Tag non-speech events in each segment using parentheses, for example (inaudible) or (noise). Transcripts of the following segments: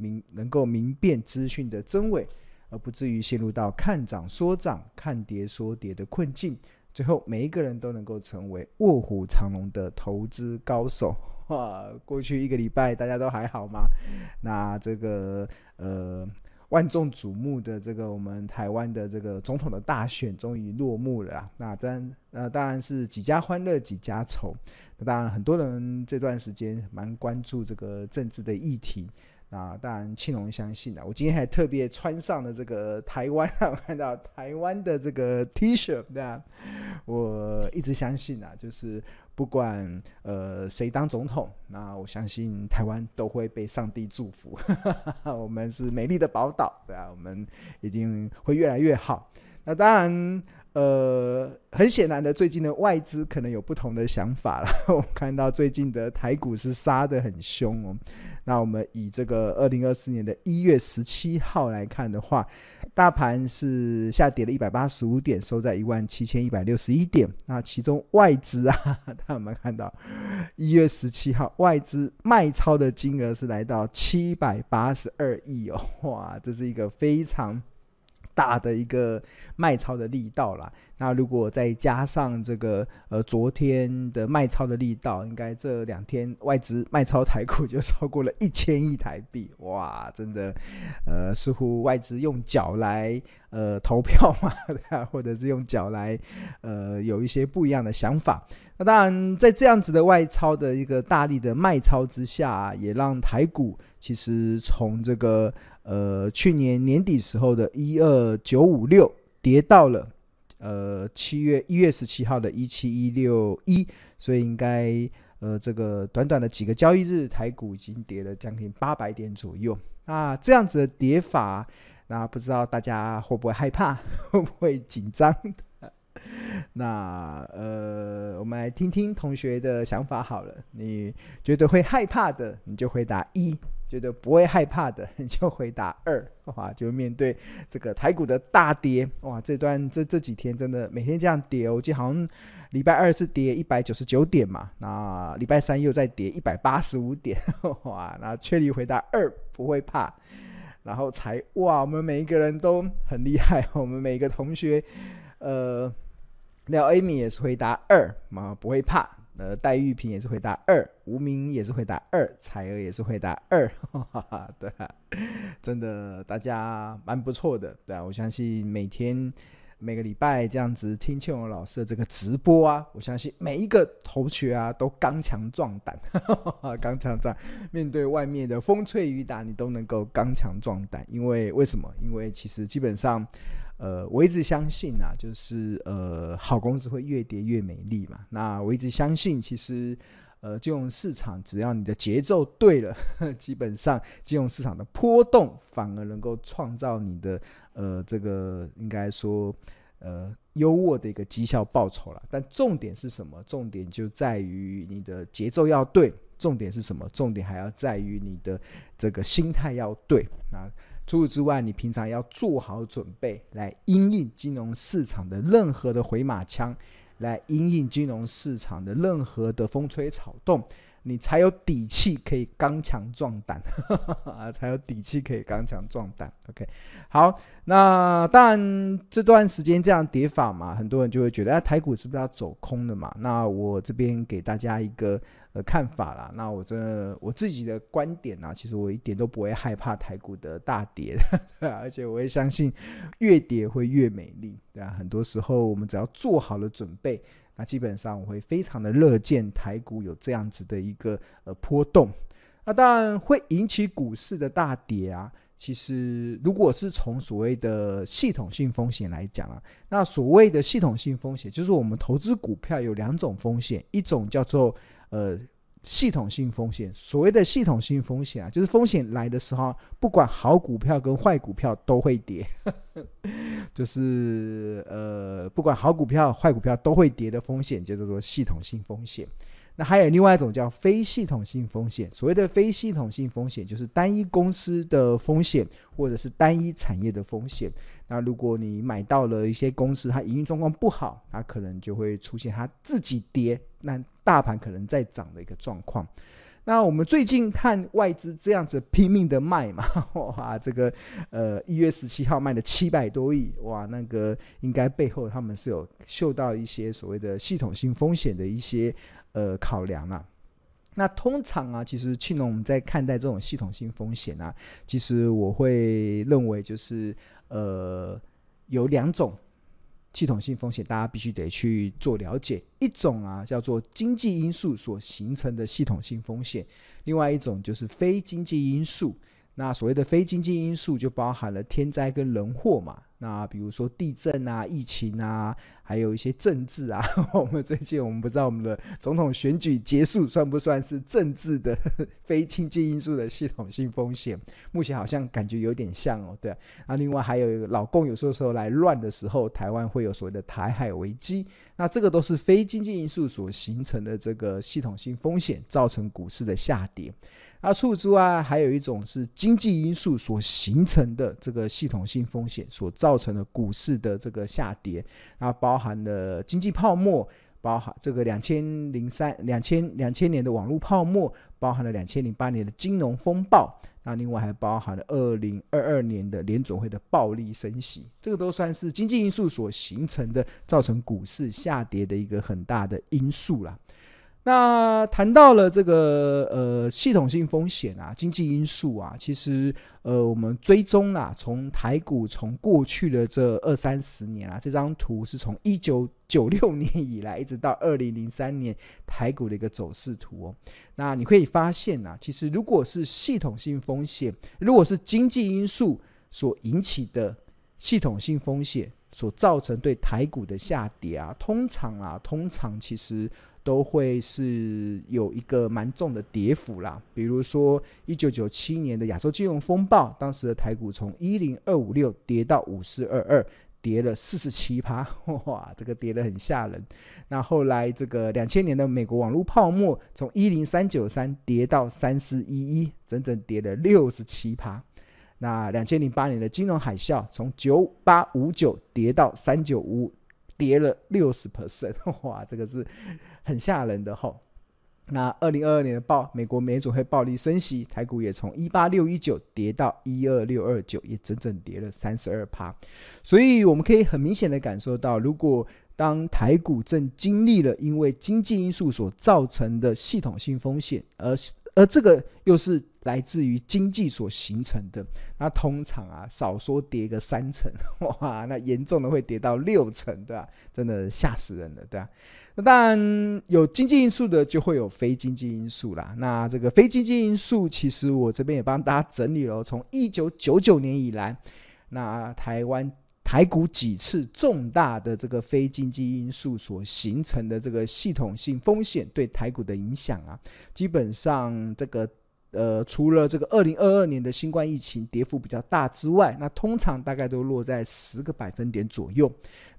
明能够明辨资讯的真伪，而不至于陷入到看涨说涨、看跌说跌的困境。最后，每一个人都能够成为卧虎藏龙的投资高手。(laughs) 哇，过去一个礼拜大家都还好吗？那这个呃万众瞩目的这个我们台湾的这个总统的大选终于落幕了。那当然呃当然是几家欢乐几家愁。那当然很多人这段时间蛮关注这个政治的议题。啊，当然，庆龙相信啊，我今天还特别穿上了这个台湾啊，(laughs) 看到台湾的这个 T 恤，对啊，我一直相信啊，就是不管呃谁当总统，那我相信台湾都会被上帝祝福。(laughs) 我们是美丽的宝岛，对啊，我们一定会越来越好。那当然。呃，很显然的，最近的外资可能有不同的想法了。(laughs) 我看到最近的台股是杀得很凶哦。那我们以这个二零二四年的一月十七号来看的话，大盘是下跌了一百八十五点，收在一万七千一百六十一点。那其中外资啊，大家有没有看到一月十七号外资卖超的金额是来到七百八十二亿哦，哇，这是一个非常。大的一个卖超的力道啦，那如果再加上这个呃昨天的卖超的力道，应该这两天外资卖超台股就超过了一千亿台币，哇，真的，呃，似乎外资用脚来呃投票嘛，(laughs) 或者是用脚来呃有一些不一样的想法。那当然，在这样子的外超的一个大力的卖超之下，也让台股其实从这个。呃，去年年底时候的一二九五六跌到了呃七月一月十七号的一七一六一，所以应该呃这个短短的几个交易日，台股已经跌了将近八百点左右。那这样子的跌法，那不知道大家会不会害怕，(laughs) 会不会紧张？(laughs) 那呃，我们来听听同学的想法好了。你觉得会害怕的，你就回答一。觉得不会害怕的，你 (laughs) 就回答二，哇，就面对这个台股的大跌，哇，这段这这几天真的每天这样跌，我记得好像礼拜二是跌一百九十九点嘛，那礼拜三又再跌一百八十五点，(laughs) 哇，那确立回答二不会怕，然后才哇，我们每一个人都很厉害，(laughs) 我们每一个同学，呃，廖 Amy 也是回答二嘛，不会怕。呃，戴玉萍也是回答二，吴明也是回答二，彩儿也是回答二，哈哈，对，真的大家蛮不错的，对啊，我相信每天每个礼拜这样子听庆荣老师的这个直播啊，我相信每一个同学啊都刚强壮胆，刚强壮，面对外面的风吹雨打，你都能够刚强壮胆，因为为什么？因为其实基本上。呃，我一直相信啊，就是呃，好公司会越跌越美丽嘛。那我一直相信，其实呃，金融市场只要你的节奏对了，(laughs) 基本上金融市场的波动反而能够创造你的呃这个应该说呃优渥的一个绩效报酬了。但重点是什么？重点就在于你的节奏要对。重点是什么？重点还要在于你的这个心态要对啊。除此之外，你平常要做好准备，来因应金融市场的任何的回马枪，来因应金融市场的任何的风吹草动。你才有底气可以刚强壮胆，(laughs) 啊，才有底气可以刚强壮胆。OK，好，那当然这段时间这样跌法嘛，很多人就会觉得，啊，台股是不是要走空的嘛？那我这边给大家一个呃看法啦。那我这我自己的观点呢，其实我一点都不会害怕台股的大跌，(laughs) 而且我也相信越跌会越美丽，对啊，很多时候我们只要做好了准备。那基本上我会非常的乐见台股有这样子的一个呃波动，那当然会引起股市的大跌啊。其实如果是从所谓的系统性风险来讲啊，那所谓的系统性风险就是我们投资股票有两种风险，一种叫做呃系统性风险，所谓的系统性风险啊，就是风险来的时候，不管好股票跟坏股票都会跌，(laughs) 就是呃，不管好股票、坏股票都会跌的风险，就叫做系统性风险。那还有另外一种叫非系统性风险，所谓的非系统性风险，就是单一公司的风险，或者是单一产业的风险。那如果你买到了一些公司，它营运状况不好，它可能就会出现它自己跌，那大盘可能在涨的一个状况。那我们最近看外资这样子拼命的卖嘛，(laughs) 哇，这个呃一月十七号卖了七百多亿，哇，那个应该背后他们是有嗅到一些所谓的系统性风险的一些。呃，考量了、啊。那通常啊，其实庆隆我们在看待这种系统性风险啊，其实我会认为就是呃，有两种系统性风险，大家必须得去做了解。一种啊，叫做经济因素所形成的系统性风险；另外一种就是非经济因素。那所谓的非经济因素，就包含了天灾跟人祸嘛。那比如说地震啊、疫情啊，还有一些政治啊。(laughs) 我们最近我们不知道我们的总统选举结束算不算是政治的 (laughs) 非经济因素的系统性风险？目前好像感觉有点像哦。对，那另外还有一个老共有时候时候来乱的时候，台湾会有所谓的台海危机。那这个都是非经济因素所形成的这个系统性风险，造成股市的下跌。那除此之外，还有一种是经济因素所形成的这个系统性风险所造成的股市的这个下跌，那包含了经济泡沫，包含这个两千零三、两千两千年的网络泡沫，包含了两千零八年的金融风暴，那另外还包含了二零二二年的联准会的暴力升息，这个都算是经济因素所形成的，造成股市下跌的一个很大的因素啦。那谈到了这个呃系统性风险啊，经济因素啊，其实呃我们追踪啊，从台股从过去的这二三十年啊，这张图是从一九九六年以来一直到二零零三年台股的一个走势图哦。那你可以发现啊，其实如果是系统性风险，如果是经济因素所引起的系统性风险所造成对台股的下跌啊，通常啊，通常其实。都会是有一个蛮重的跌幅啦，比如说一九九七年的亚洲金融风暴，当时的台股从一零二五六跌到五四二二，跌了四十七趴，(laughs) 哇，这个跌得很吓人。那后来这个两千年的美国网络泡沫，从一零三九三跌到三四一一，整整跌了六十七趴。那两千零八年的金融海啸，从九八五九跌到三九五，跌了六十 percent，哇，这个是。很吓人的吼，那二零二二年的报，美国美总会暴力升息，台股也从一八六一九跌到一二六二九，也整整跌了三十二趴。所以我们可以很明显的感受到，如果当台股正经历了因为经济因素所造成的系统性风险，而而这个又是来自于经济所形成的，那通常啊，少说跌个三成，(laughs) 哇，那严重的会跌到六成，对吧？真的吓死人了，对吧？那当然有经济因素的，就会有非经济因素啦。那这个非经济因素，其实我这边也帮大家整理了，从一九九九年以来，那台湾台股几次重大的这个非经济因素所形成的这个系统性风险对台股的影响啊，基本上这个。呃，除了这个二零二二年的新冠疫情跌幅比较大之外，那通常大概都落在十个百分点左右。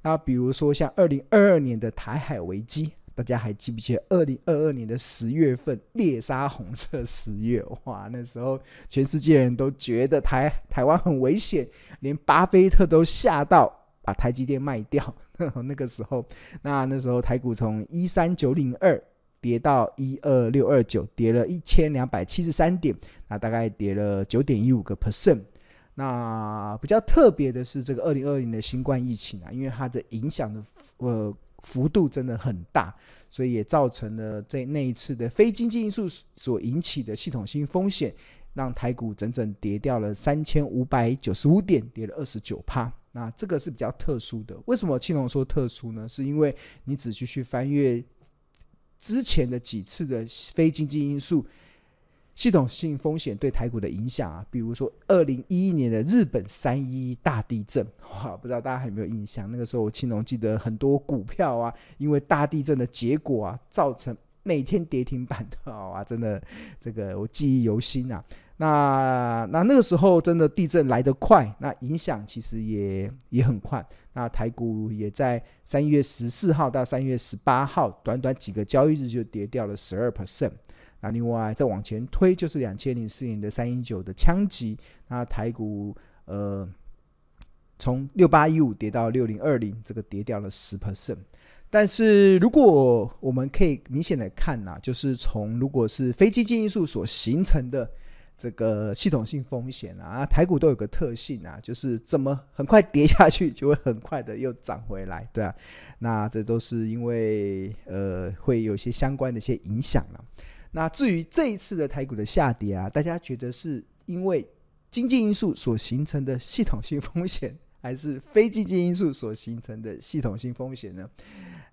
那比如说像二零二二年的台海危机，大家还记不记得二零二二年的十月份猎杀红色十月？哇，那时候全世界人都觉得台台湾很危险，连巴菲特都吓到把台积电卖掉。(laughs) 那个时候，那那时候台股从一三九零二。跌到一二六二九，跌了一千两百七十三点，那大概跌了九点一五个 percent。那比较特别的是这个二零二零的新冠疫情啊，因为它的影响的呃幅度真的很大，所以也造成了这那一次的非经济因素所引起的系统性风险，让台股整整跌掉了三千五百九十五点，跌了二十九趴。那这个是比较特殊的。为什么青龙说特殊呢？是因为你仔细去翻阅。之前的几次的非经济因素、系统性风险对台股的影响啊，比如说二零一一年的日本三一大地震，(laughs) 哇，不知道大家还有没有印象？那个时候，青龙记得很多股票啊，因为大地震的结果啊，造成每天跌停板的啊，真的这个我记忆犹新啊。那那那个时候真的地震来得快，那影响其实也也很快。那台股也在三月十四号到三月十八号，短短几个交易日就跌掉了十二 percent。那另外再往前推，就是两千零四年的三一九的枪击，那台股呃从六八一五跌到六零二零，这个跌掉了十 percent。但是如果我们可以明显的看呐、啊，就是从如果是非经济因素所形成的这个系统性风险啊，台股都有个特性啊，就是怎么很快跌下去，就会很快的又涨回来，对啊，那这都是因为呃会有一些相关的一些影响了、那至于这一次的台股的下跌啊，大家觉得是因为经济因素所形成的系统性风险，还是非经济因素所形成的系统性风险呢？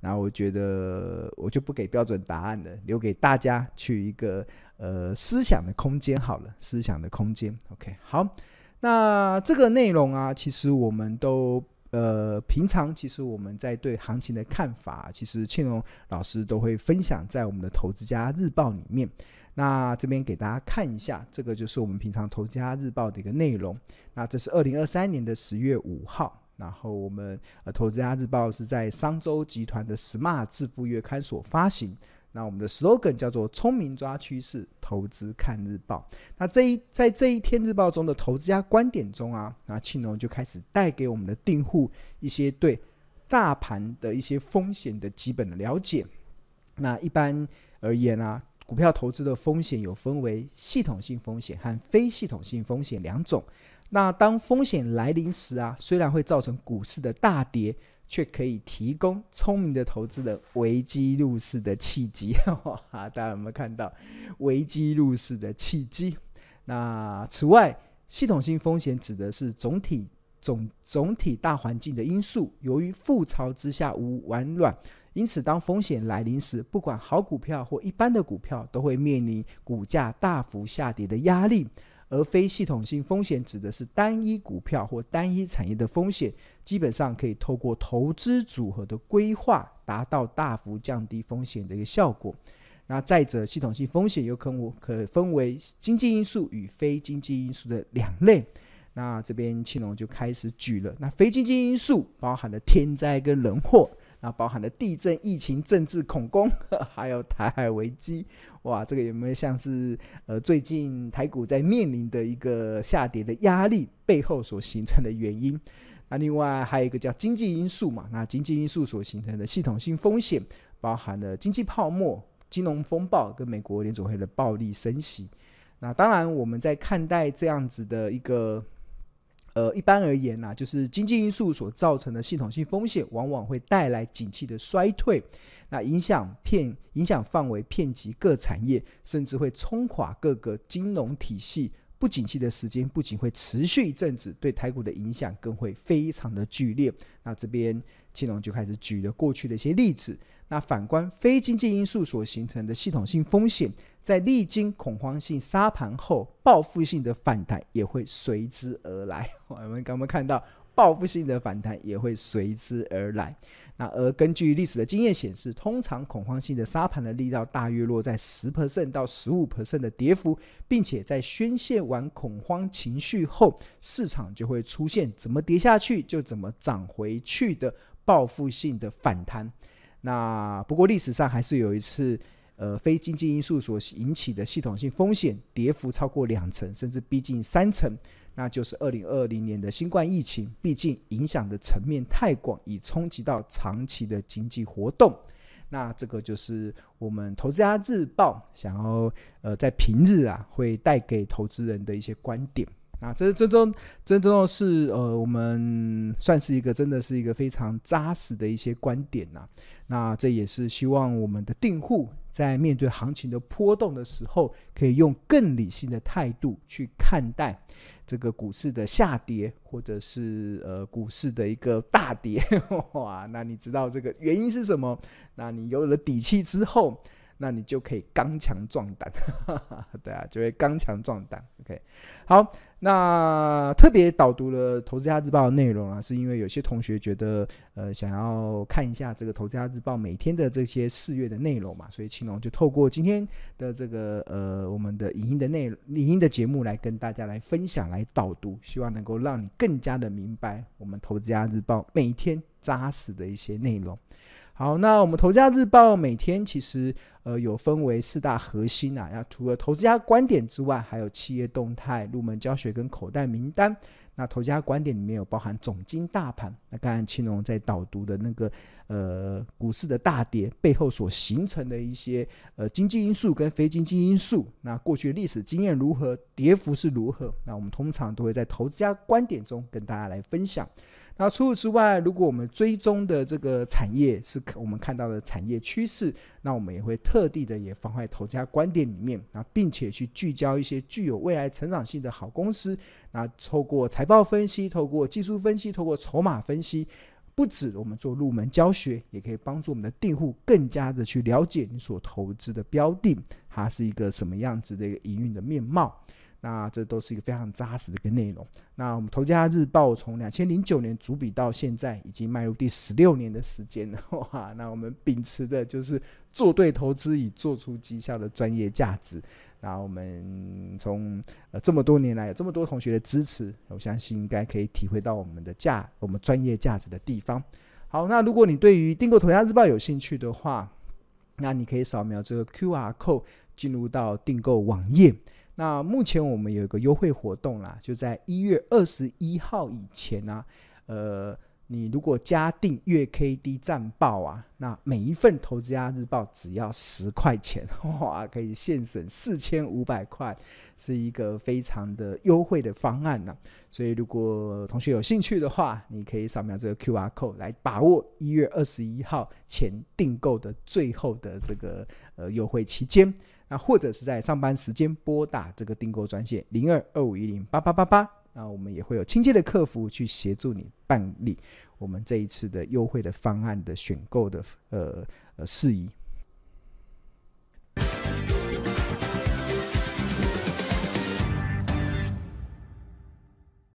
然后我觉得我就不给标准答案了，留给大家去一个呃思想的空间好了，思想的空间。OK，好，那这个内容啊，其实我们都。呃，平常其实我们在对行情的看法，其实庆荣老师都会分享在我们的《投资家日报》里面。那这边给大家看一下，这个就是我们平常《投资家日报》的一个内容。那这是二零二三年的十月五号，然后我们呃《投资家日报》是在商周集团的 Smart 致富月刊所发行。那我们的 slogan 叫做“聪明抓趋势，投资看日报”。那这一在这一天日报中的投资家观点中啊，那庆农就开始带给我们的订户一些对大盘的一些风险的基本的了解。那一般而言啊，股票投资的风险有分为系统性风险和非系统性风险两种。那当风险来临时啊，虽然会造成股市的大跌。却可以提供聪明的投资人危机入市的契机，(laughs) 哈，大家有没有看到危机入市的契机？那此外，系统性风险指的是总体总总体大环境的因素，由于覆巢之下无完卵，因此当风险来临时，不管好股票或一般的股票，都会面临股价大幅下跌的压力。而非系统性风险指的是单一股票或单一产业的风险，基本上可以透过投资组合的规划，达到大幅降低风险的一个效果。那再者，系统性风险又可可分为经济因素与非经济因素的两类。那这边青龙就开始举了，那非经济因素包含了天灾跟人祸。那包含了地震、疫情、政治恐攻，(laughs) 还有台海危机，哇，这个有没有像是呃最近台股在面临的一个下跌的压力背后所形成的原因？那另外还有一个叫经济因素嘛，那经济因素所形成的系统性风险，包含了经济泡沫、金融风暴跟美国联准会的暴力升息。那当然我们在看待这样子的一个。呃，一般而言呢、啊，就是经济因素所造成的系统性风险，往往会带来景气的衰退，那影响片影响范围遍及各产业，甚至会冲垮各个金融体系。不景气的时间不仅会持续一阵子，对台股的影响更会非常的剧烈。那这边青龙就开始举了过去的一些例子。那反观非经济因素所形成的系统性风险，在历经恐慌性杀盘后，报复性的反弹也会随之而来。(laughs) 我们刚刚看到，报复性的反弹也会随之而来。那而根据历史的经验显示，通常恐慌性的杀盘的力道大约落在十 percent 到十五 percent 的跌幅，并且在宣泄完恐慌情绪后，市场就会出现怎么跌下去就怎么涨回去的报复性的反弹。那不过历史上还是有一次，呃，非经济因素所引起的系统性风险跌幅超过两成，甚至逼近三成，那就是二零二零年的新冠疫情。毕竟影响的层面太广，已冲击到长期的经济活动。那这个就是我们投资家日报想要呃在平日啊会带给投资人的一些观点。那这这都这都是呃我们算是一个真的是一个非常扎实的一些观点呐、那这也是希望我们的订户在面对行情的波动的时候，可以用更理性的态度去看待这个股市的下跌，或者是呃股市的一个大跌。(laughs) 哇，那你知道这个原因是什么？那你有了底气之后，那你就可以刚强壮胆，(laughs) 对啊，就会刚强壮胆。OK，好，那特别导读了《投资家日报》的内容啊，是因为有些同学觉得呃想要看一下这个《投资家日报》每天的这些四月的内容嘛，所以青龙就透过今天的这个呃我们的影音的内、影音的节目来跟大家来分享、来导读，希望能够让你更加的明白我们《投资家日报》每天扎实的一些内容。好，那我们《投资家日报》每天其实呃有分为四大核心啊，要除了投资家观点之外，还有企业动态、入门教学跟口袋名单。那投资家观点里面有包含总经大盘。那刚才青龙在导读的那个呃股市的大跌背后所形成的一些呃经济因素跟非经济因素，那过去历史经验如何，跌幅是如何？那我们通常都会在投资家观点中跟大家来分享。那除此之外，如果我们追踪的这个产业是我们看到的产业趋势，那我们也会特地的也放在投资家观点里面，啊，并且去聚焦一些具有未来成长性的好公司，那透过财报分析，透过技术分析，透过筹码分析，不止我们做入门教学，也可以帮助我们的订户更加的去了解你所投资的标的，它是一个什么样子的一个营运的面貌。那这都是一个非常扎实的一个内容。那我们《投家日报》从两千零九年主笔到现在，已经迈入第十六年的时间了。哇！那我们秉持的就是做对投资以做出绩效的专业价值。那我们从呃这么多年来有这么多同学的支持，我相信应该可以体会到我们的价，我们专业价值的地方。好，那如果你对于订购《投家日报》有兴趣的话，那你可以扫描这个 QR code 进入到订购网页。那目前我们有一个优惠活动啦，就在一月二十一号以前呢、啊，呃，你如果加订月 K D 战报啊，那每一份投资家日报只要十块钱，(laughs) 哇，可以现省四千五百块，是一个非常的优惠的方案呢、所以如果同学有兴趣的话，你可以扫描这个 QR code 来把握一月二十一号前订购的最后的这个呃优惠期间。那或者是在上班时间拨打这个订购专线零二二五一零八八八八，那我们也会有亲切的客服去协助你办理我们这一次的优惠的方案的选购的呃呃事宜。